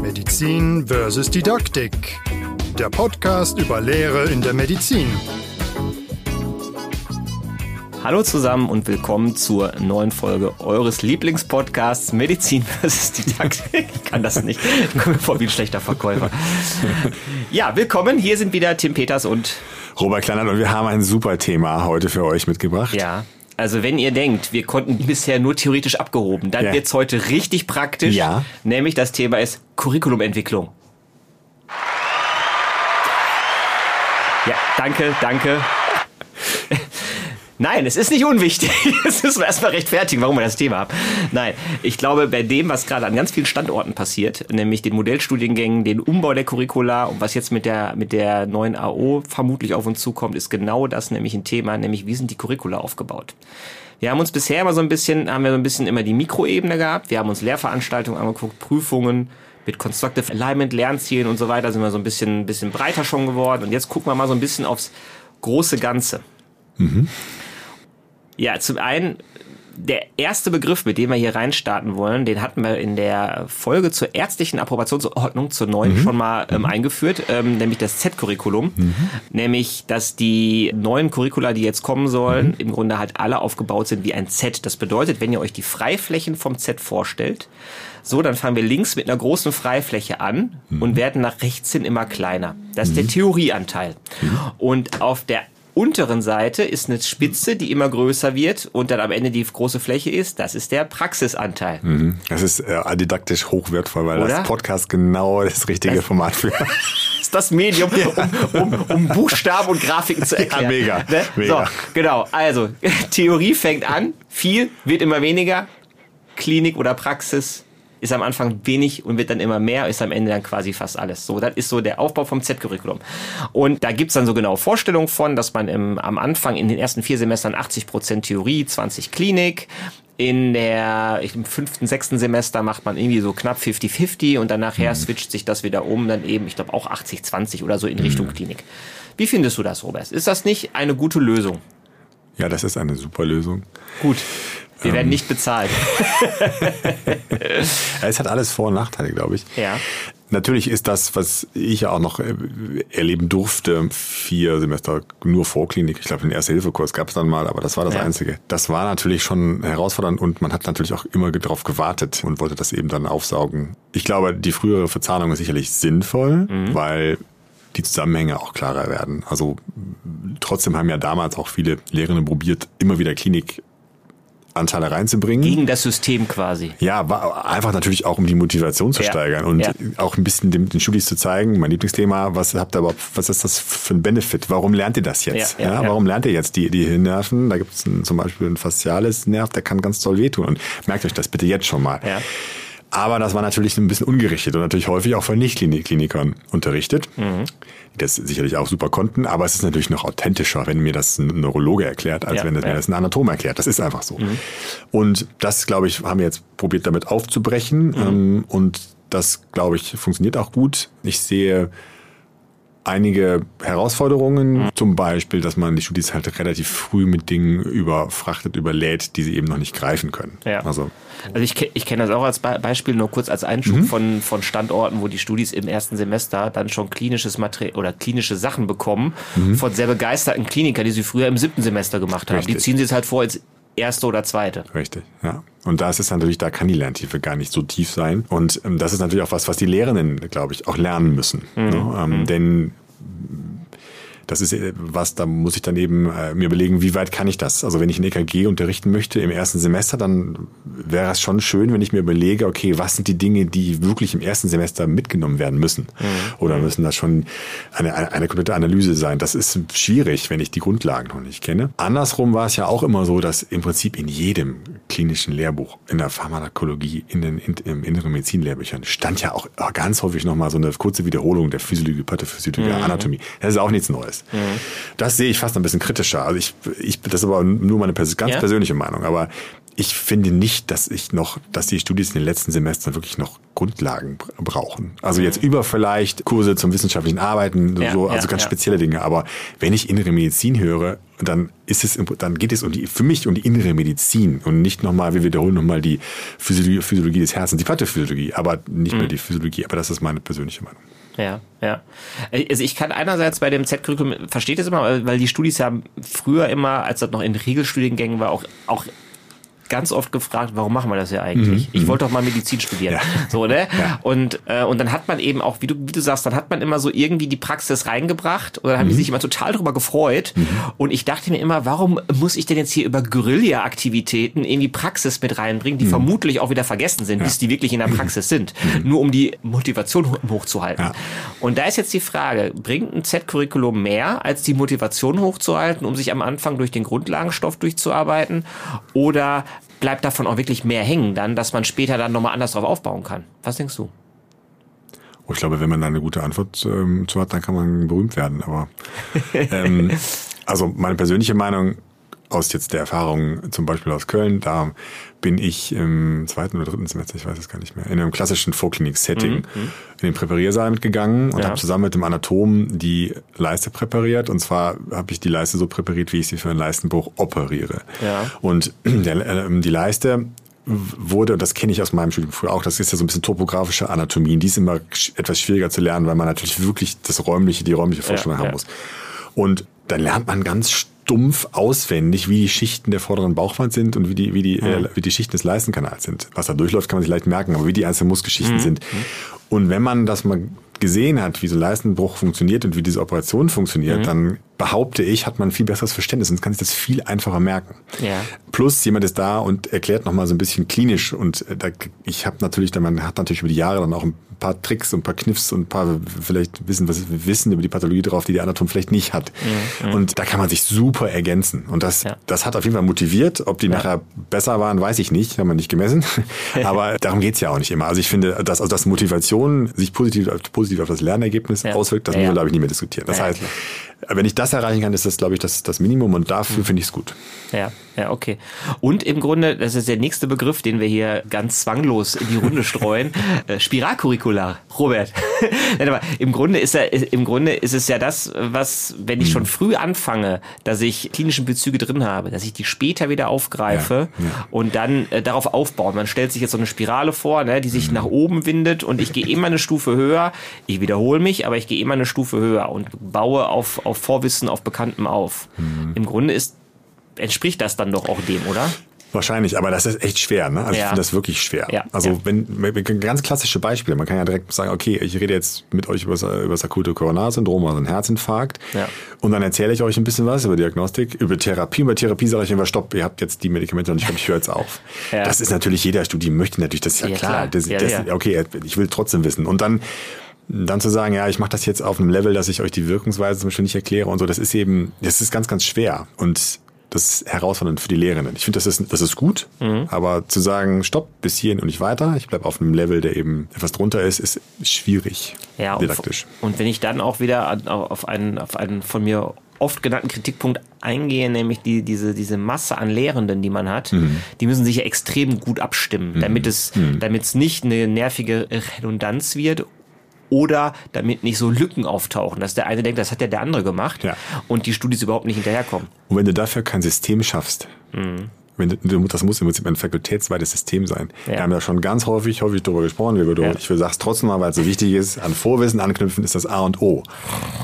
Medizin versus Didaktik. Der Podcast über Lehre in der Medizin. Hallo zusammen und willkommen zur neuen Folge eures Lieblingspodcasts Medizin versus Didaktik. Ich kann das nicht. Ich komme mir vor wie ein schlechter Verkäufer. Ja, willkommen. Hier sind wieder Tim Peters und Robert Kleinert und wir haben ein super Thema heute für euch mitgebracht. Ja. Also wenn ihr denkt, wir konnten bisher nur theoretisch abgehoben, dann Ja. wird's heute richtig praktisch. Ja. Nämlich das Thema ist Curriculumentwicklung. Ja, danke, danke. Nein, es ist nicht unwichtig. Es ist erstmal rechtfertigen, warum wir das Thema haben. Nein, ich glaube, bei dem, was gerade an ganz vielen Standorten passiert, nämlich den Modellstudiengängen, den Umbau der Curricula und was jetzt mit der, mit der neuen AO vermutlich auf uns zukommt, ist genau das nämlich ein Thema, nämlich wie sind die Curricula aufgebaut. Wir haben uns bisher immer so ein bisschen, haben wir so ein bisschen immer die Mikroebene gehabt. Wir haben uns Lehrveranstaltungen angeguckt, Prüfungen mit Constructive Alignment, Lernzielen und so weiter, sind wir so ein bisschen, ein bisschen breiter schon geworden. Und jetzt gucken wir mal so ein bisschen aufs große Ganze. Ja, zum einen, der erste Begriff, mit dem wir hier reinstarten wollen, den hatten wir in der Folge zur ärztlichen Approbationsordnung zur neuen schon mal ähm, eingeführt, ähm, nämlich das Z-Curriculum. Nämlich, dass die neuen Curricula, die jetzt kommen sollen, im Grunde halt alle aufgebaut sind wie ein Z. Das bedeutet, wenn ihr euch die Freiflächen vom Z vorstellt, so, dann fangen wir links mit einer großen Freifläche an und werden nach rechts hin immer kleiner. Das ist der Theorieanteil. Und auf der unteren Seite ist eine Spitze, die immer größer wird und dann am Ende die große Fläche ist. Das ist der Praxisanteil. Mhm. Das ist äh, didaktisch hochwertvoll, weil Oder? das Podcast genau das richtige Das- Format für. Das ist das Medium, um, um, um Buchstaben und Grafiken zu erklären. mega, Ne? mega. So, genau. Also, Theorie fängt an, viel, wird immer weniger. Klinik oder Praxis ist am Anfang wenig und wird dann immer mehr, ist am Ende dann quasi fast alles. So, das ist so der Aufbau vom Z-Curriculum. Und da gibt's dann so genaue Vorstellungen von, dass man im, am Anfang in den ersten vier Semestern 80% Theorie, 20 Klinik, in der, im fünften, sechsten Semester macht man irgendwie so knapp 50-50 und dann nachher switcht sich das wieder um, dann eben, ich glaube auch 80-20 oder so in Richtung Klinik. Wie findest du das, Robert? Ist das nicht eine gute Lösung? Ja, das ist eine super Lösung. Gut. Wir Ähm. werden nicht bezahlt. Es hat alles Vor- und Nachteile, glaube ich. Ja. Natürlich ist das, was ich ja auch noch erleben durfte, vier Semester nur Vorklinik. Ich glaube, den Erste-Hilfe-Kurs gab es dann mal, aber das war das Ja. Einzige. Das war natürlich schon herausfordernd und man hat natürlich auch immer darauf gewartet und wollte das eben dann aufsaugen. Ich glaube, die frühere Verzahnung ist sicherlich sinnvoll, weil die Zusammenhänge auch klarer werden. Also trotzdem haben ja damals auch viele Lehrende probiert, immer wieder Klinikanteile reinzubringen. Gegen das System quasi. Ja, war einfach natürlich auch, um die Motivation zu Ja. steigern und Ja. auch ein bisschen den, den Studis zu zeigen, mein Lieblingsthema, was habt ihr überhaupt, was ist das für ein Benefit? Warum lernt ihr das jetzt? Ja, ja, ja. Warum lernt ihr jetzt die, die Hirnnerven? Da gibt es zum Beispiel ein fasziales Nerv, der kann ganz toll wehtun und merkt euch das bitte jetzt schon mal. Ja. Aber das war natürlich ein bisschen ungerichtet und natürlich häufig auch von Nicht-Klinikern unterrichtet, Mhm. die das sicherlich auch super konnten, aber es ist natürlich noch authentischer, wenn mir das ein Neurologe erklärt, als Ja, wenn das, ja. Mhm. mir das ein Anatom erklärt. Das ist einfach so. Und das, glaube ich, haben wir jetzt probiert damit aufzubrechen Mhm. ähm, und das, glaube ich, funktioniert auch gut. Ich sehe einige Herausforderungen, Mhm. zum Beispiel, dass man die Studis halt relativ früh mit Dingen überfrachtet, überlädt, die sie eben noch nicht greifen können. Ja. Also Also ich, ich kenne das auch als Be Beispiel, nur kurz als Einschub Mhm. von, von Standorten, wo die Studis im ersten Semester dann schon klinisches Material oder klinische Sachen bekommen von sehr begeisterten Klinikern, die sie früher im siebten Semester gemacht haben. Die Mhm. Richtig. ziehen sie jetzt halt vor ins erste oder zweite. Richtig, ja. Und da ist es natürlich, da kann die Lerntiefe gar nicht so tief sein. Und ähm, das ist natürlich auch was, was die Lehrenden, glaube ich, auch lernen müssen. Ne? Ähm, denn das ist äh, was, da muss ich dann eben äh, mir überlegen, wie weit kann ich das? Also wenn ich ein EKG unterrichten möchte im ersten Semester, dann wäre es schon schön, wenn ich mir überlege, okay, was sind die Dinge, die wirklich im ersten Semester mitgenommen werden müssen? Oder müssen das schon eine, eine, eine komplette Analyse sein? Das ist schwierig, wenn ich die Grundlagen noch nicht kenne. Andersrum war es ja auch immer so, dass im Prinzip in jedem klinischen Lehrbuch, in der Pharmakologie, in den in, im inneren Medizinlehrbüchern stand ja auch ganz häufig nochmal so eine kurze Wiederholung der Physiologie, Pathophysiologie, Anatomie. Das ist auch nichts Neues. Das sehe ich fast ein bisschen kritischer. Also ich, ich, das ist aber nur meine ganz Ja? persönliche Meinung. Aber ich finde nicht, dass ich noch, dass die Studis in den letzten Semestern wirklich noch Grundlagen brauchen. Also jetzt über vielleicht Kurse zum wissenschaftlichen Arbeiten, ja, so, also ja, ganz ja. spezielle Dinge. Aber wenn ich innere Medizin höre, dann ist es, dann geht es um die, für mich um die innere Medizin und nicht nochmal, wir wiederholen nochmal die Physiologie, Physiologie des Herzens, die Pathophysiologie, aber nicht mhm. mehr die Physiologie. Aber das ist meine persönliche Meinung. Ja, ja. Also ich kann einerseits bei dem Z-Curriculum, versteht es immer, weil die Studis ja früher immer, als das noch in Regelstudiengängen war, auch, auch ganz oft gefragt, warum machen wir das ja eigentlich? Mhm. Ich wollte doch mal Medizin studieren. Ja. So, ne? Ja. Und, äh, und dann hat man eben auch, wie du, wie du sagst, dann hat man immer so irgendwie die Praxis reingebracht und dann haben mhm. die sich immer total drüber gefreut. Mhm. Und ich dachte mir immer, warum muss ich denn jetzt hier über Guerilla-Aktivitäten irgendwie Praxis mit reinbringen, die mhm. vermutlich auch wieder vergessen sind, ja. bis die wirklich in der Praxis sind. Mhm. Nur um die Motivation hochzuhalten. Ja. Und da ist jetzt die Frage, bringt ein Z-Curriculum mehr, als die Motivation hochzuhalten, um sich am Anfang durch den Grundlagenstoff durchzuarbeiten? Oder bleibt davon auch wirklich mehr hängen dann, dass man später dann nochmal anders drauf aufbauen kann. Was denkst du? Oh, ich glaube, wenn man da eine gute Antwort ähm, zu hat, dann kann man berühmt werden. Aber ähm, also meine persönliche Meinung aus jetzt der Erfahrung zum Beispiel aus Köln, da bin ich im zweiten oder dritten Semester, ich weiß es gar nicht mehr, in einem klassischen Vorklinik-Setting mhm. mhm. in den Präpariersaal mitgegangen und ja. habe zusammen mit dem Anatomen die Leiste präpariert. Und zwar habe ich die Leiste so präpariert, wie ich sie für einen Leistenbruch operiere. Ja. Und der, äh, die Leiste wurde, und das kenne ich aus meinem Studium früher auch, das ist ja so ein bisschen topografische Anatomie. Die ist immer etwas schwieriger zu lernen, weil man natürlich wirklich das räumliche, die räumliche Vorstellung ja, haben muss. Und dann lernt man ganz stumpf auswendig, wie die Schichten der vorderen Bauchwand sind und wie die, wie die, mhm. äh, wie die Schichten des Leistenkanals sind. Was da durchläuft, kann man sich leicht merken, aber wie die einzelnen Muskelschichten mhm. sind. Und wenn man das mal gesehen hat, wie so Leistenbruch funktioniert und wie diese Operation funktioniert, mhm. dann behaupte ich, hat man ein viel besseres Verständnis und kann sich das viel einfacher merken. Ja. Plus jemand ist da und erklärt nochmal so ein bisschen klinisch und äh, da, ich habe natürlich, man hat natürlich über die Jahre dann auch ein paar Tricks und ein paar Kniffs und ein paar vielleicht wissen, was wir wissen über die Pathologie drauf, die der Anatom vielleicht nicht hat. Mhm. Und da kann man sich super ergänzen. Und das, ja. das hat auf jeden Fall motiviert. Ob die ja. nachher besser waren, weiß ich nicht, haben wir nicht gemessen. Aber darum geht's ja auch nicht immer. Also ich finde, dass, also dass Motivation sich positiv, positiv auf das Lernergebnis ja. auswirkt, das müssen wir, glaube ich, nicht mehr diskutieren. Das heißt, wenn ich das erreichen kann, ist das, glaube ich, das, das Minimum und dafür mhm. finde ich es gut. Ja, ja, okay. Und im Grunde, das ist der nächste Begriff, den wir hier ganz zwanglos in die Runde streuen, äh. Robert. aber im Grunde ist er, im Grunde ist es ja das, was, wenn ich mhm. schon früh anfange, dass ich klinischen Bezüge drin habe, dass ich die später wieder aufgreife ja, ja. und dann äh, darauf aufbaue. Man stellt sich jetzt so eine Spirale vor, ne, die sich mhm. nach oben windet und ich gehe immer eine Stufe höher. Ich wiederhole mich, aber ich gehe immer eine Stufe höher und baue auf, auf Vorwissen, auf Bekanntem auf. Mhm. Im Grunde ist entspricht das dann doch auch dem, oder? Wahrscheinlich, aber das ist echt schwer, ne? Also ja. ich finde das wirklich schwer. Ja. Also ja. wenn ganz klassische Beispiele, man kann ja direkt sagen, okay, ich rede jetzt mit euch über das, über das akute Coronarsyndrom, also ein Herzinfarkt, ja. und dann erzähle ich euch ein bisschen was über Diagnostik, über Therapie. Und bei Therapie sage ich immer, stopp, ihr habt jetzt die Medikamente und ich, ich höre jetzt auf. Ja. Das ist natürlich jeder Studie möchte natürlich, das ist ja, klar. klar. Das, das, okay, ich will trotzdem wissen. Und dann dann zu sagen, ja, ich mache das jetzt auf einem Level, dass ich euch die Wirkungsweise zum Beispiel nicht erkläre und so, das ist eben, das ist ganz, ganz schwer. Und das ist herausfordernd für die Lehrenden. Ich finde, das ist, das ist gut, mhm. aber zu sagen, stopp, bis hierhin und nicht weiter, ich bleibe auf einem Level, der eben etwas drunter ist, ist schwierig ja, didaktisch. Und, und wenn ich dann auch wieder auf einen, auf einen von mir oft genannten Kritikpunkt eingehe, nämlich die, diese, diese Masse an Lehrenden, die man hat, mhm. die müssen sich ja extrem gut abstimmen, mhm. damit es, mhm. damit es nicht eine nervige Redundanz wird oder damit nicht so Lücken auftauchen, dass der eine denkt, das hat ja der andere gemacht ja. und die Studis überhaupt nicht hinterherkommen. Und wenn du dafür kein System schaffst, mhm. wenn du, das muss im Prinzip ein fakultätsweites System sein. Ja. Wir haben ja schon ganz häufig, häufig darüber gesprochen, ja. ich sag's trotzdem mal, weil es so wichtig ist, an Vorwissen anknüpfen ist das A und O.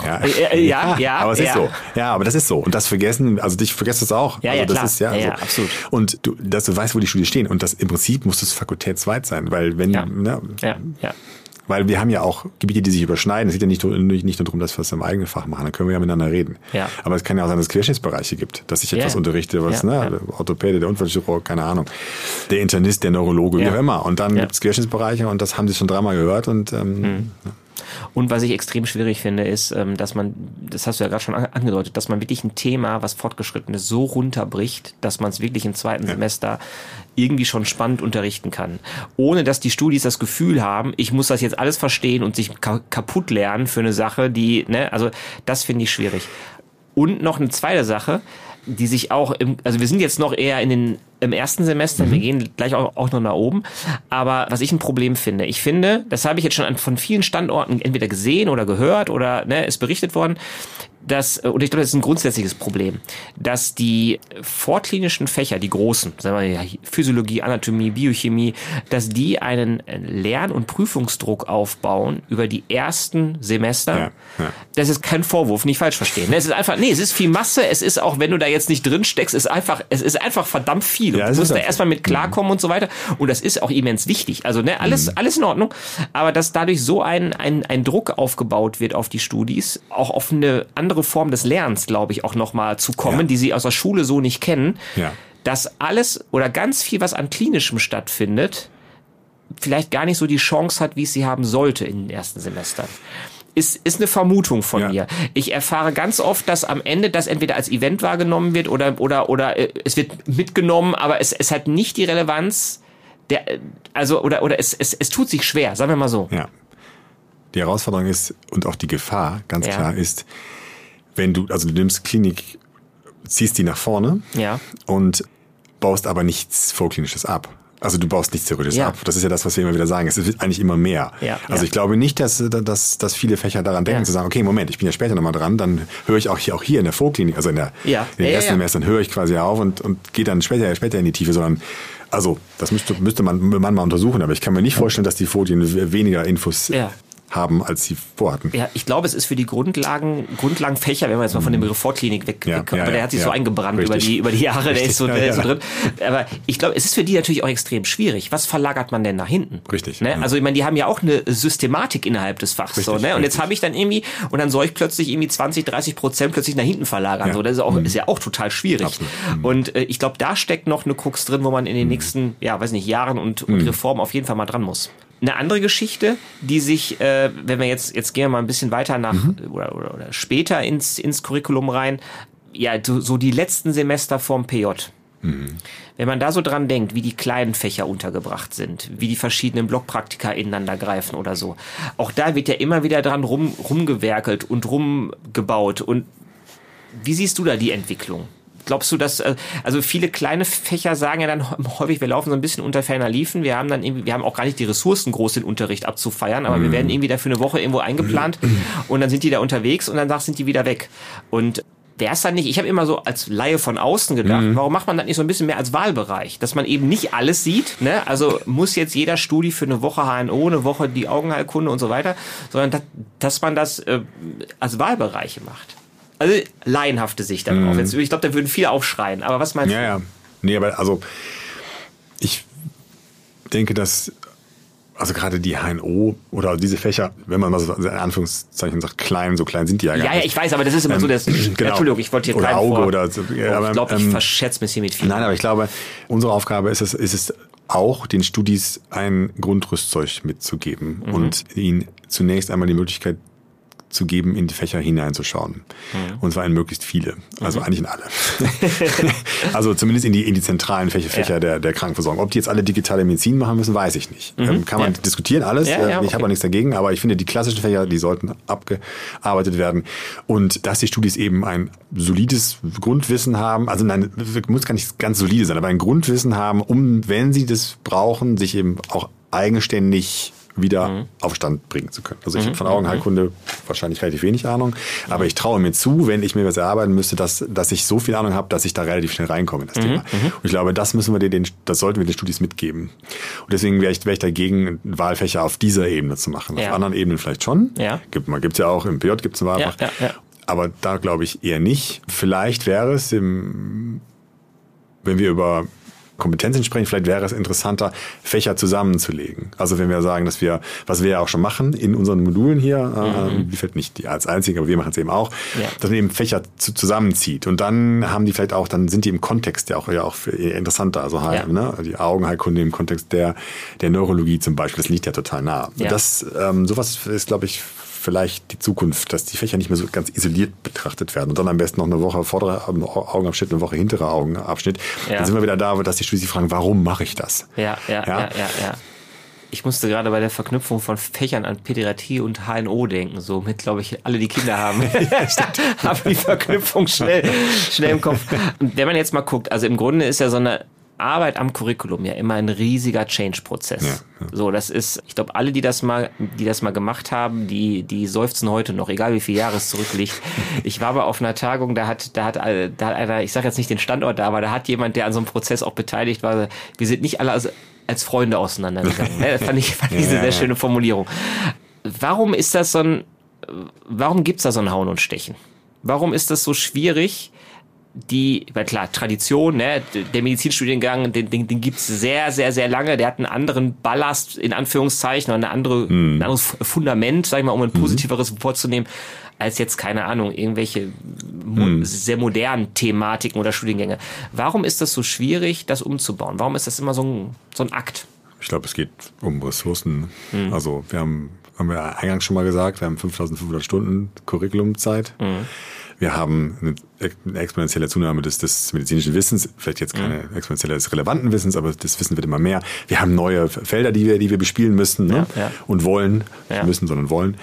Ja, ja, ja, ja aber es ist so. Ja, aber das ist so. Und das vergessen, also dich vergesst es auch. Ja, also ja, das klar. ist ja, ja, so. ja absolut. Und du, dass du weißt, wo die Studien stehen. Und das im Prinzip muss es fakultätsweit sein, weil wenn, ja, ne, ja, ja. Weil wir haben ja auch Gebiete, die sich überschneiden. Es geht ja nicht, nicht, nur darum, dass wir es im eigenen Fach machen. Dann können wir ja miteinander reden. Ja. Aber es kann ja auch sein, dass es Querschnittsbereiche gibt, dass ich etwas ja. unterrichte, was, ja. ne, ja. Orthopäde, der Unfallchirurg, keine Ahnung, der Internist, der Neurologe, wie auch immer. Und dann gibt es Querschnittsbereiche und das haben sie schon dreimal gehört und ähm, mhm. Und was ich extrem schwierig finde, ist, ähm, dass man, das hast du ja gerade schon angedeutet, dass man wirklich ein Thema, was fortgeschritten ist, so runterbricht, dass man es wirklich im zweiten ja. Semester irgendwie schon spannend unterrichten kann. Ohne dass die Studis das Gefühl haben, ich muss das jetzt alles verstehen und sich kaputt lernen für eine Sache, die, ne, also das finde ich schwierig. Und noch eine zweite Sache, die sich auch im, also wir sind jetzt noch eher in den im ersten Semester. Mhm. Wir gehen gleich auch, auch noch nach oben. Aber was ich ein Problem finde, ich finde, das habe ich jetzt schon von vielen Standorten entweder gesehen oder gehört oder ne, ist berichtet worden, dass, und ich glaube, das ist ein grundsätzliches Problem, dass die vorklinischen Fächer, die großen, sagen wir ja, Physiologie, Anatomie, Biochemie, dass die einen Lern- und Prüfungsdruck aufbauen über die ersten Semester. Ja, ja. Das ist kein Vorwurf, nicht falsch verstehen. Es ist einfach, nee, es ist viel Masse, es ist auch, wenn du da jetzt nicht drin steckst, ist einfach, es ist einfach verdammt viel. Ja, du musst da erstmal mit klarkommen mhm. und so weiter. Und das ist auch immens wichtig. Also, ne, alles, mhm. alles in Ordnung. Aber dass dadurch so ein, ein, ein Druck aufgebaut wird auf die Studis, auch auf eine andere andere Form des Lernens, glaube ich, auch nochmal zu kommen, ja. die sie aus der Schule so nicht kennen. Ja. Dass alles oder ganz viel, was an klinischem stattfindet, vielleicht gar nicht so die Chance hat, wie es sie haben sollte in den ersten Semestern. Ist, ist eine Vermutung von ja. mir. Ich erfahre ganz oft, dass am Ende das entweder als Event wahrgenommen wird oder, oder, oder äh, es wird mitgenommen, aber es, es hat nicht die Relevanz, der, also, oder, oder es, es, es tut sich schwer, sagen wir mal so. Ja. Die Herausforderung ist und auch die Gefahr, ganz ja. klar, ist, wenn du, also du nimmst Klinik, ziehst die nach vorne ja. und baust aber nichts Vorklinisches ab. Also du baust nichts Theoretisches ja. ab. Das ist ja das, was wir immer wieder sagen. Es wird eigentlich immer mehr. Ja, also ja. ich glaube nicht, dass, dass, dass viele Fächer daran denken, zu sagen, okay, Moment, ich bin ja später nochmal dran, dann höre ich auch hier, auch hier in der Vorklinik, also in, der, in den ersten Semestern höre ich quasi auf und, und gehe dann später, später in die Tiefe, sondern also das müsste, müsste man, man mal untersuchen, aber ich kann mir nicht vorstellen, dass die Folien weniger Infos ja haben, als sie vorhatten. Ja, ich glaube, es ist für die Grundlagen, Grundlagenfächer, wenn wir jetzt mal von dem Refortklinik weg, ja, weg ja, aber der hat sich ja, so eingebrannt über die, über die Jahre, Richtig. der ist so, der ist so drin. Aber ich glaube, es ist für die natürlich auch extrem schwierig. Was verlagert man denn nach hinten? Richtig. Ne? Also ich meine, die haben ja auch eine Systematik innerhalb des Fachs. Richtig, so, ne? Und jetzt habe ich dann irgendwie, und dann soll ich plötzlich irgendwie 20, 30 Prozent plötzlich nach hinten verlagern. So, das ist, auch, mhm. ist ja auch total schwierig. Absolut. Mhm. Und äh, ich glaube, da steckt noch eine Krux drin, wo man in den mhm. nächsten, ja, weiß nicht, Jahren und, und mhm. Reformen auf jeden Fall mal dran muss. Eine andere Geschichte, die sich, äh, wenn wir jetzt, jetzt gehen wir mal ein bisschen weiter nach mhm. oder, oder, oder später ins, ins Curriculum rein, ja, so, so die letzten Semester vorm PJ. Mhm. Wenn man da so dran denkt, wie die kleinen Fächer untergebracht sind, wie die verschiedenen Blockpraktika ineinander greifen oder so, auch da wird ja immer wieder dran rum, rumgewerkelt und rumgebaut. Und wie siehst du da die Entwicklung? Glaubst du, dass, äh, also viele kleine Fächer sagen ja dann häufig, wir laufen so ein bisschen unter ferner Liefen, wir haben dann irgendwie, wir haben auch gar nicht die Ressourcen, groß den Unterricht abzufeiern, aber mhm. wir werden irgendwie dafür eine Woche irgendwo eingeplant und dann sind die da unterwegs und dann sind die wieder weg. Und wäre es dann nicht, ich habe immer so als Laie von außen gedacht, mhm. warum macht man das nicht so ein bisschen mehr als Wahlbereich? Dass man eben nicht alles sieht, ne? Also muss jetzt jeder Studi für eine Woche HNO, eine Woche die Augenheilkunde und so weiter, sondern dass, dass man das äh, als Wahlbereiche macht. Also laienhafte Sicht darauf. Mhm. Jetzt, ich glaube, da würden viele aufschreien. Aber was meinst ja, du? Ja, ja. Nee, aber also ich denke, dass also gerade die HNO oder diese Fächer, wenn man mal so in Anführungszeichen sagt, klein, so klein sind die ja gar ja, nicht. Ja, ich weiß, aber das ist immer ähm, so, das, genau. Entschuldigung, ich wollte hier oder Auge vor. oder so. Ja, oh, ich glaube, ich ähm, verschätze mich hier mit viel. Nein, aber ich glaube, unsere Aufgabe ist es, ist es auch, den Studis ein Grundrüstzeug mitzugeben mhm. und ihnen zunächst einmal die Möglichkeit zu geben, in die Fächer hineinzuschauen. Mhm. Und zwar in möglichst viele. Also mhm. eigentlich in alle. also zumindest in die, in die zentralen Fächer, Fächer ja. der, der Krankenversorgung. Ob die jetzt alle digitale Medizin machen müssen, weiß ich nicht. Mhm. Ähm, kann man ja. diskutieren, alles. Ja, ja, ich okay. habe auch nichts dagegen, aber ich finde, die klassischen Fächer, die sollten abgearbeitet werden. Und dass die Studis eben ein solides Grundwissen haben, also nein, muss gar nicht ganz solide sein, aber ein Grundwissen haben, um, wenn sie das brauchen, sich eben auch eigenständig wieder mhm. auf Stand bringen zu können. Also ich mhm. habe von Augenheilkunde mhm. wahrscheinlich relativ wenig Ahnung, aber ich traue mir zu, wenn ich mir was erarbeiten müsste, dass, dass ich so viel Ahnung habe, dass ich da relativ schnell reinkomme in das mhm. Thema. Mhm. Und ich glaube, das müssen wir den, das sollten wir den Studis mitgeben. Und deswegen wäre ich, wär ich dagegen, Wahlfächer auf dieser Ebene zu machen. Ja. Auf anderen Ebenen vielleicht schon. Ja. Gibt man gibt's ja auch im PJ gibt's ein Wahlfach. Ja, ja. Aber da glaube ich eher nicht. Vielleicht wäre es im, wenn wir über Kompetenzen sprechen, vielleicht wäre es interessanter, Fächer zusammenzulegen. Also wenn wir sagen, dass wir, was wir ja auch schon machen in unseren Modulen hier, äh, mhm. äh, vielleicht nicht die als einzige, aber wir machen es eben auch, ja. dass man eben Fächer zu, zusammenzieht. Und dann haben die vielleicht auch, dann sind die im Kontext ja auch, ja auch interessanter. Also ja. ne, die Augenheilkunde im Kontext der, der Neurologie zum Beispiel, das liegt ja total nah. Ja. Das, ähm, sowas ist, glaube ich, vielleicht die Zukunft, dass die Fächer nicht mehr so ganz isoliert betrachtet werden und dann am besten noch eine Woche vordere Augenabschnitt, eine Woche hintere Augenabschnitt. Ja. Dann sind wir wieder da, dass die Studis fragen, warum mache ich das? Ja, ja, ja, ja, ja. ja. Ich musste gerade bei der Verknüpfung von Fächern an Pädiatrie und HNO denken. So mit, glaube ich, alle, die Kinder haben, haben die Verknüpfung schnell, schnell im Kopf. Und wenn man jetzt mal guckt, also im Grunde ist ja so eine Arbeit am Curriculum ja immer ein riesiger Change-Prozess. Ja, ja. So, das ist, ich glaube, alle, die das mal, die das mal gemacht haben, die, die seufzen heute noch, egal wie viel Jahre es zurückliegt. Ich war aber auf einer Tagung, da hat, da hat, da hat einer, ich sage jetzt nicht den Standort da, aber da hat jemand, der an so einem Prozess auch beteiligt war, wir sind nicht alle als, als Freunde auseinandergegangen. Das fand ich, fand ich eine sehr schöne Formulierung. Warum ist das so ein, warum gibt's da so ein Hauen und Stechen? Warum ist das so schwierig? Die, weil klar, Tradition, ne, der Medizinstudiengang, den, den, den gibt's sehr, sehr, sehr lange. Der hat einen anderen Ballast, in Anführungszeichen, oder eine andere, mm. ein anderes Fundament, sag ich mal, um ein mhm. positiveres mm. vorzunehmen, als jetzt, keine Ahnung, irgendwelche mo mm. sehr modernen Thematiken oder Studiengänge. Warum ist das so schwierig, das umzubauen? Warum ist das immer so ein, so ein Akt? Ich glaube, es geht um Ressourcen. Mhm. Also wir haben, haben wir eingangs schon mal gesagt, wir haben 5500 Stunden Curriculumzeit. Mhm wir haben eine exponentielle Zunahme des, des medizinischen Wissens, vielleicht jetzt keine mhm. exponentielle des relevanten Wissens, aber das Wissen wird immer mehr. Wir haben neue Felder, die wir, die wir bespielen müssen ne? ja, ja. und wollen, ja. müssen, sondern wollen.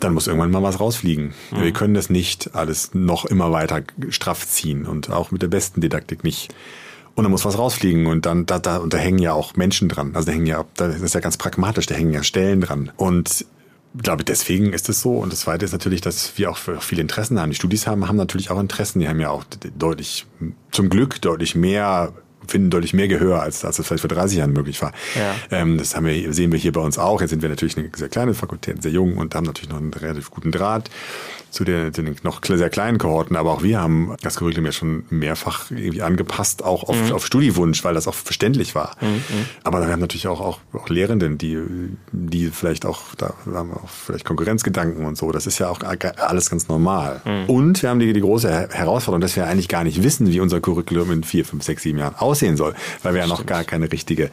Dann muss irgendwann mal was rausfliegen. Mhm. Wir können das nicht alles noch immer weiter straff ziehen und auch mit der besten Didaktik nicht. Und dann muss was rausfliegen und dann da, da und da hängen ja auch Menschen dran. Also da hängen ja, das ist ja ganz pragmatisch, da hängen ja Stellen dran. Und glaube, deswegen ist es so. Und das Zweite ist natürlich, dass wir auch viele Interessen haben. Die Studis haben, haben natürlich auch Interessen. Die haben ja auch deutlich, zum Glück deutlich mehr finden deutlich mehr Gehör, als, als das vielleicht vor 30 Jahren möglich war. Ja. Ähm, das haben wir, sehen wir hier bei uns auch. Jetzt sind wir natürlich eine sehr kleine Fakultät, sehr jung und haben natürlich noch einen relativ guten Draht zu den, den noch sehr kleinen Kohorten, aber auch wir haben das Curriculum ja schon mehrfach irgendwie angepasst, auch auf, mhm. auf Studiewunsch, weil das auch verständlich war. Mhm. mhm. Aber wir haben natürlich auch, auch, auch Lehrenden, die, die vielleicht auch, da haben wir auch vielleicht Konkurrenzgedanken und so. Das ist ja auch alles ganz normal. Mhm. Und wir haben die, die große Herausforderung, dass wir eigentlich gar nicht wissen, wie unser Curriculum in vier, fünf, sechs, sieben Jahren aussehen soll, weil wir ja noch gar keine richtige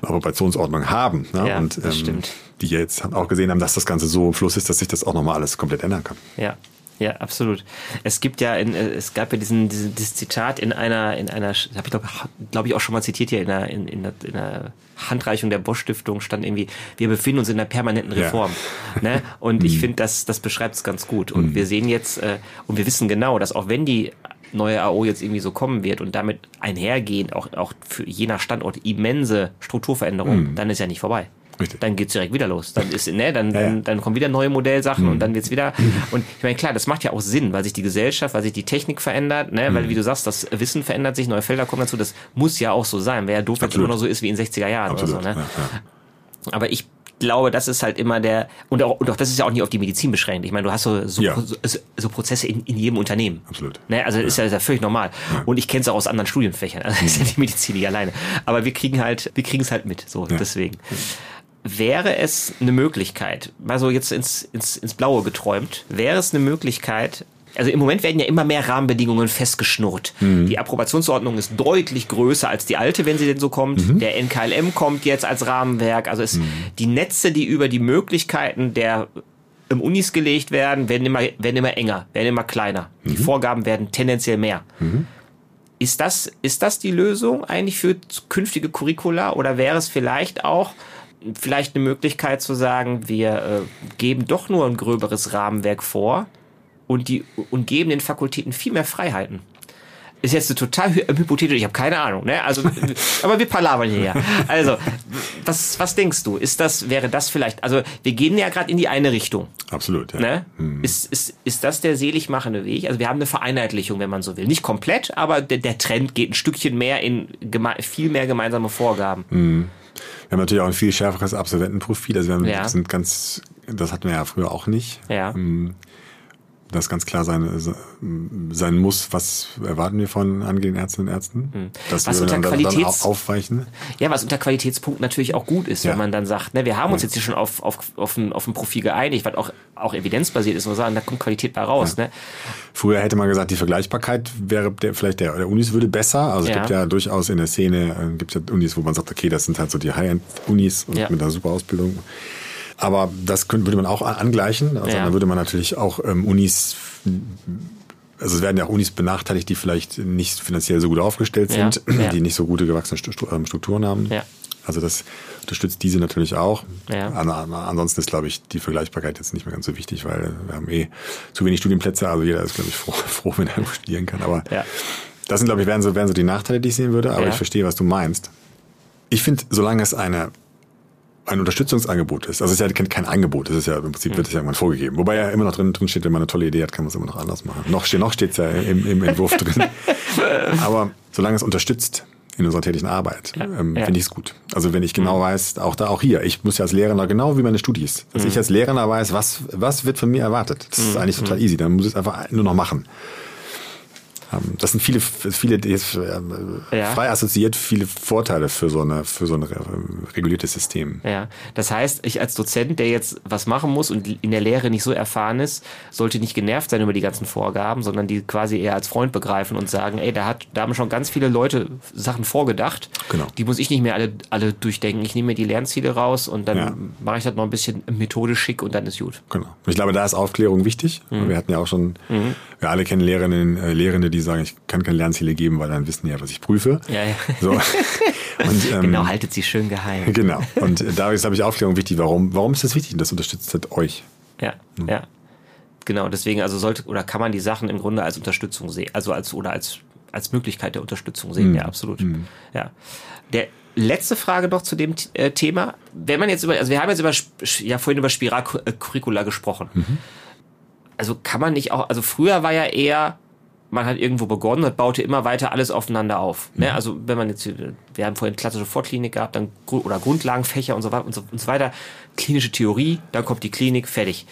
Approbationsordnung haben. Ne? Ja, und, das ähm, stimmt die jetzt auch gesehen haben, dass das Ganze so im Fluss ist, dass sich das auch nochmal alles komplett ändern kann. Ja. Ja, absolut. Es gibt ja, in, äh, es gab ja diesen, diesen dieses Zitat in einer, in einer, habe ich glaube glaub ich auch schon mal zitiert hier in einer, in, in, der, in der Handreichung der Bosch Stiftung stand irgendwie, wir befinden uns in einer permanenten Reform. Ja. Ne? Und ich mhm. finde, das, das beschreibt es ganz gut. Und mhm. wir sehen jetzt, äh, und wir wissen genau, dass auch wenn die neue AO jetzt irgendwie so kommen wird und damit einhergehend auch, auch für je nach Standort immense Strukturveränderungen, mhm. dann ist ja nicht vorbei. Richtig. Dann geht's direkt wieder los. Dann ist, ne, dann, ja, ja. dann, dann kommen wieder neue Modellsachen mhm. und dann wird's wieder. Und ich meine, klar, das macht ja auch Sinn, weil sich die Gesellschaft, weil sich die Technik verändert, ne, mhm. weil wie du sagst, das Wissen verändert sich, neue Felder kommen dazu. Das muss ja auch so sein. Wäre ja doof, wenn es immer noch so ist wie in 60er Jahren Absolut. oder so. Ne? Ja, Aber ich glaube, das ist halt immer der, und auch, und auch das ist ja auch nicht auf die Medizin beschränkt. Ich meine, du hast so, so, ja. so, so, Prozesse in, in jedem Unternehmen. Absolut. Ne? Also ja. Ist, ja, ist ja völlig normal. Ja. Und ich kenne es auch aus anderen Studienfächern. Also mhm. ist ja die Medizin nicht alleine. Aber wir kriegen halt, wir kriegen es halt mit. So, deswegen wäre es eine Möglichkeit, mal so jetzt ins, ins, ins Blaue geträumt, wäre es eine Möglichkeit, also im Moment werden ja immer mehr Rahmenbedingungen festgeschnurrt. Mhm. Die Approbationsordnung ist deutlich größer als die alte, wenn sie denn so kommt. Mhm. Der NKLM kommt jetzt als Rahmenwerk. Also es, mhm. die Netze, die über die Möglichkeiten der im Unis gelegt werden, werden immer, werden immer enger, werden immer kleiner. Die mhm. Vorgaben werden tendenziell mehr. Mhm. Ist das, ist das die Lösung eigentlich für künftige Curricula oder wäre es vielleicht auch vielleicht eine Möglichkeit zu sagen, wir äh, geben doch nur ein gröberes Rahmenwerk vor und, die, und geben den Fakultäten viel mehr Freiheiten. Ist jetzt eine total hypothetisch, ich habe keine Ahnung, ne? Also, aber wir palavern hier. Ja. Also, was, was denkst du? Ist das, wäre das vielleicht, also wir gehen ja gerade in die eine Richtung. Absolut, ja. Ne? Hm. Ist, ist, ist das der selig machende Weg? Also wir haben eine Vereinheitlichung, wenn man so will. Nicht komplett, aber der, der Trend geht ein Stückchen mehr in viel mehr gemeinsame Vorgaben. Hm. Wir haben natürlich auch ein viel schärferes Absolventenprofil. Also wir haben, ja. sind ganz, das hatten wir ja früher auch nicht. Ja. Ähm, das ganz klar sein, sein muss, was erwarten wir von angehenden Ärztinnen und Ärzten? Mhm. Dass was wir unter dann, Qualitäts dann aufweichen. Ja, was unter Qualitätspunkt natürlich auch gut ist, ja. wenn man dann sagt, ne, wir haben uns ja. jetzt hier schon auf, auf, auf, ein, auf ein Profil geeinigt, was auch, auch evidenzbasiert ist, und sagen, da kommt Qualität bei raus. Ja. Ne? Früher hätte man gesagt, die Vergleichbarkeit wäre der, vielleicht der, der Unis würde besser. Also es gibt ja durchaus in der Szene, äh, gibt ja Unis, wo man sagt, okay, das sind halt so die High-End-Unis mit einer super Ausbildung. Aber das könnte, würde man auch angleichen. Also ja. dann würde man natürlich auch ähm, Unis also es werden ja auch Unis benachteiligt, die vielleicht nicht finanziell so gut aufgestellt sind, ja, ja. die nicht so gute gewachsene ähm, Strukturen haben. Ja. Also das unterstützt diese natürlich auch. Ja. Ansonsten ist, glaube ich, die Vergleichbarkeit jetzt nicht mehr ganz so wichtig, weil wir haben eh zu wenig Studienplätze. Also jeder ist, glaube ich, froh, froh, wenn er studieren kann. Aber ja. Das sind, glaube ich, wären so, wären so die Nachteile, die ich sehen würde, aber ich verstehe, was du meinst. Ich finde, solange es eine, ein Unterstützungsangebot ist, also es ist ja kein, kein Angebot, es ist ja im Prinzip wird es ja irgendwann vorgegeben. Wobei ja immer noch drin, drin steht, wenn man eine tolle Idee hat, kann man es immer noch anders machen. Noch, steht- noch steht es ja im, im Entwurf drin. Aber solange es unterstützt in unserer täglichen Arbeit, ähm, ja. finde ich es gut. Also wenn ich genau weiß, auch da, auch hier, ich muss ja als Lehrer genau wie meine Studis, dass ich als Lehrer weiß, was, was wird von mir erwartet. Das ist eigentlich total easy. Dann muss ich es einfach nur noch machen. Ähm, Das sind viele, viele jetzt, ähm, Ja. frei assoziiert, viele Vorteile für so eine, für so ein ähm, reguliertes System. Ja, das heißt, ich als Dozent, der jetzt was machen muss und in der Lehre nicht so erfahren ist, sollte nicht genervt sein über die ganzen Vorgaben, sondern die quasi eher als Freund begreifen und sagen, ey, da hat, da haben schon ganz viele Leute Sachen vorgedacht. Genau. Die muss ich nicht mehr alle, alle durchdenken. Ich nehme mir die Lernziele raus und dann Ja. mache ich das noch ein bisschen methodisch schick und dann ist gut. Genau. Ich glaube, da ist Aufklärung wichtig. Mhm. Wir hatten ja auch schon, wir alle kennen Lehrerinnen, äh, Lehrende, die sagen, ich kann keine Lernziele geben, weil dann wissen die ja, was ich prüfe. Ja, ja. So. Und, ähm, Genau, haltet sie schön geheim. Genau. Und äh, da ist, glaube ich, Aufklärung wichtig. Warum, warum ist das wichtig? Und das unterstützt halt euch. Ja, ja. Genau, deswegen also sollte oder kann man die Sachen im Grunde als Unterstützung sehen, also als oder als als Möglichkeit der Unterstützung sehen, ja, absolut. Ja. Der letzte Frage noch zu dem äh, Thema, wenn man jetzt über also wir haben jetzt über ja vorhin über Spiralcurricula gesprochen. Also kann man nicht auch also früher war ja eher man hat irgendwo begonnen und baute immer weiter alles aufeinander auf. Ne? Also wenn man jetzt, wir haben vorhin klassische Vorklinik gehabt, dann oder Grundlagenfächer und so weiter und so, und so weiter, klinische Theorie, dann kommt die Klinik, fertig.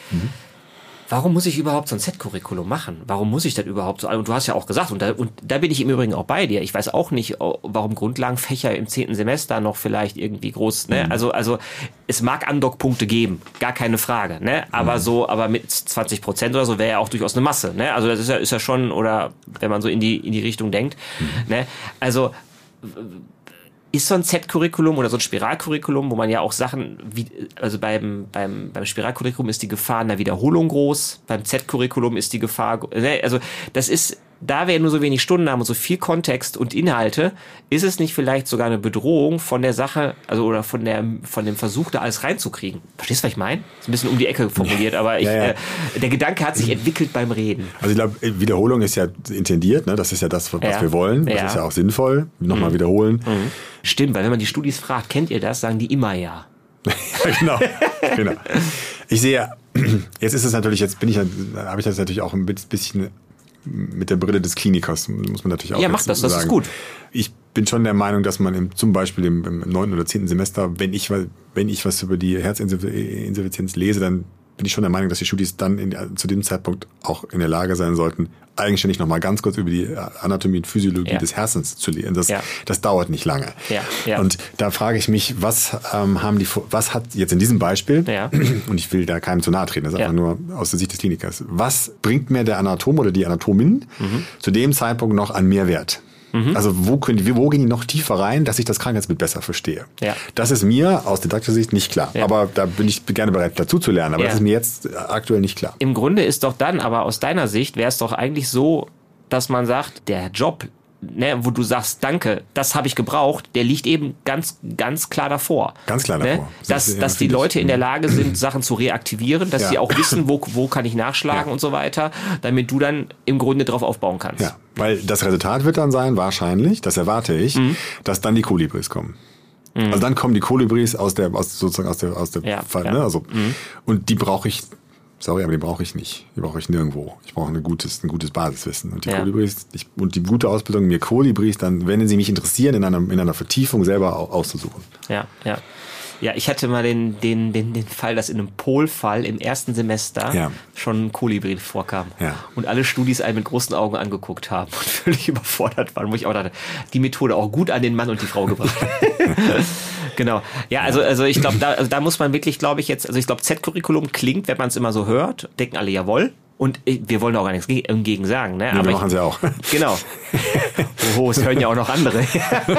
Warum muss ich überhaupt so ein Z-Curriculum machen? Warum muss ich das überhaupt so? Und du hast ja auch gesagt, und da, und da bin ich im Übrigen auch bei dir. Ich weiß auch nicht, oh, warum Grundlagenfächer im zehnten Semester noch vielleicht irgendwie groß, ne? Also, also, es mag Andockpunkte geben, gar keine Frage, ne? Aber so, aber mit 20 Prozent oder so wäre ja auch durchaus eine Masse, ne? Also, das ist ja, ist ja schon, oder wenn man so in die, in die Richtung denkt, ne? Also, ist so ein Z-Curriculum oder so ein Spiralcurriculum, wo man ja auch Sachen, wie, also beim, beim, beim Spiralcurriculum ist die Gefahr einer Wiederholung groß, beim Z-Curriculum ist die Gefahr, ne, also das ist, da wir nur so wenig Stunden haben und so viel Kontext und Inhalte, ist es nicht vielleicht sogar eine Bedrohung von der Sache, also oder von der, von dem Versuch, da alles reinzukriegen. Verstehst du, was ich meine? Ist ein bisschen um die Ecke formuliert, aber ich, Ja, ja. Äh, der Gedanke hat sich entwickelt beim Reden. Also ich glaube, Wiederholung ist ja intendiert, ne? das ist ja das, was Ja. wir wollen. Das ist ja auch sinnvoll. Nochmal wiederholen. Stimmt, weil wenn man die Studis fragt, kennt ihr das, sagen die immer ja. genau. genau. Ich sehe, jetzt ist es natürlich, jetzt bin ich, habe ich das natürlich auch ein bisschen mit der Brille des Klinikers, muss man natürlich auch Ja, mach jetzt das, das ist sagen. gut. Ich bin schon der Meinung, dass man im, zum Beispiel im, 9. oder 10. Semester, wenn ich, wenn ich was über die Herzinsuffizienz lese, dann bin ich schon der Meinung, dass die Studis dann in, zu dem Zeitpunkt auch in der Lage sein sollten, eigenständig nochmal ganz kurz über die Anatomie und Physiologie Ja. des Herzens zu lesen. Das, Ja. das dauert nicht lange. Ja. Und da frage ich mich, was ähm, haben die, was hat jetzt in diesem Beispiel, und ich will da keinem zu nahe treten, das ist einfach nur aus der Sicht des Klinikers, was bringt mir der Anatom oder die Anatomin Mhm. zu dem Zeitpunkt noch an Mehrwert? Also wo, können, die- wo gehen die noch tiefer rein, dass ich das Krankheitsbild besser verstehe? Ja. Das ist mir aus didaktischer Sicht nicht klar. Ja. Aber da bin ich gerne bereit dazu zu lernen. Aber Ja. das ist mir jetzt aktuell nicht klar. Im Grunde ist doch dann, aber aus deiner Sicht wäre es doch eigentlich so, dass man sagt, der Job, ne, wo du sagst, danke, das habe ich gebraucht, der liegt eben ganz, ganz klar davor. Ganz klar Ne? davor. Dass, Das dass die. Leute in der Lage sind, Sachen zu reaktivieren, dass Ja. sie auch wissen, wo, wo kann ich nachschlagen Ja. und so weiter, damit du dann im Grunde drauf aufbauen kannst. Ja, weil das Resultat wird dann sein, wahrscheinlich, das erwarte ich, Mhm. dass dann die Kolibris kommen. Also dann kommen die Kolibris aus der, aus, sozusagen aus der, aus der Ja, Fall. Mhm. ne? Also, und die brauche ich, sorry, aber die brauche ich nicht. Die brauche ich nirgendwo. Ich brauche ein gutes, ein gutes Basiswissen. Und die Ja. Kolibris, ich, und die gute Ausbildung, mir Kolibris dann, wenn sie mich interessieren, in einer, in einer Vertiefung selber au- auszusuchen. Ja, ja. Ja, ich hatte mal den, den, den, den Fall, dass in einem Polfall im ersten Semester Ja. schon ein Kolibri vorkam. Ja. Und alle Studis einen mit großen Augen angeguckt haben und völlig überfordert waren, wo ich auch dachte, die Methode auch gut an den Mann und die Frau gebracht. genau. Ja, also, also ich glaube, da, also da muss man wirklich, glaube ich, jetzt, also ich glaube, Z-Curriculum klingt, wenn man es immer so hört, denken alle jawohl. Und wir wollen auch gar nichts ge- hingegen sagen, ne? wir ich- machen sie auch. Genau. Oho, es hören ja auch noch andere.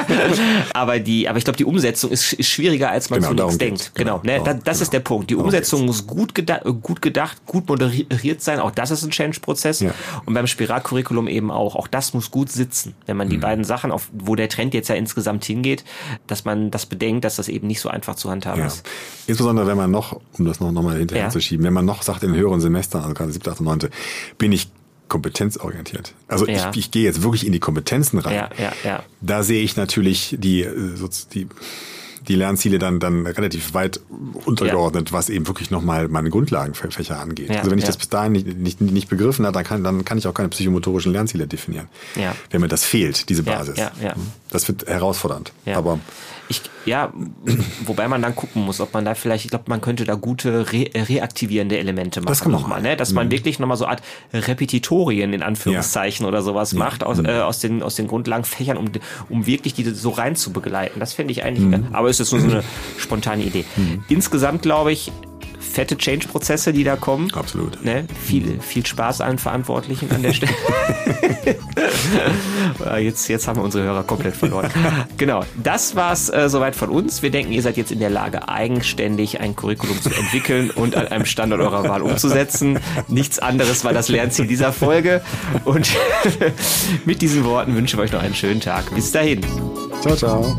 aber die, aber ich glaube, die Umsetzung ist, ist schwieriger, als man Genau, zunächst denkt. Genau. Genau, ne? Das ist genau. der Punkt. Die Umsetzung muss gut, geda gut gedacht, gut moderiert sein. Auch das ist ein Change-Prozess. Ja. Und beim Spiralcurriculum eben auch. Auch das muss gut sitzen. Wenn Mhm. man die beiden Sachen, auf, wo der Trend jetzt ja insgesamt hingeht, dass man das bedenkt, dass das eben nicht so einfach zu handhaben Ja. ist. Insbesondere wenn man noch, um das noch, noch mal hinterher Ja. zu schieben, wenn man noch sagt in höheren Semestern, also gerade siebte, achte, neunte, bin ich kompetenzorientiert. Also Ja. ich, ich gehe jetzt wirklich in die Kompetenzen rein. Ja, ja, ja. Da sehe ich natürlich die, äh, die, die Lernziele dann, dann relativ weit untergeordnet, was eben wirklich nochmal meine Grundlagenfächer angeht. Ja, also wenn ich ja. das bis dahin nicht, nicht, nicht begriffen habe, dann kann, dann kann ich auch keine psychomotorischen Lernziele definieren. Ja. Wenn mir das fehlt, diese Ja, Basis. ja, ja. Das wird herausfordernd. Ja. Aber Ich, ja, wobei man dann gucken muss, ob man da vielleicht, ich glaube, man könnte da gute re reaktivierende Elemente machen. Das kann man nochmal, ne? Dass man wirklich nochmal so Art Repetitorien in Anführungszeichen oder sowas macht aus, äh, aus, den, aus den Grundlagenfächern, um, um wirklich die so rein zu begleiten. Das finde ich eigentlich, aber ist jetzt nur so eine spontane Idee. Insgesamt glaube ich, fette Change-Prozesse, die da kommen. Absolut. Ne? Viel, viel Spaß allen Verantwortlichen an der Stelle. Äh, jetzt, jetzt haben wir unsere Hörer komplett verloren. genau, das war's äh, soweit von uns. Wir denken, ihr seid jetzt in der Lage, eigenständig ein Curriculum zu entwickeln und an einem Standort eurer Wahl umzusetzen. Nichts anderes war das Lernziel dieser Folge. Und mit diesen Worten wünschen wir euch noch einen schönen Tag. Bis dahin. ciao, ciao.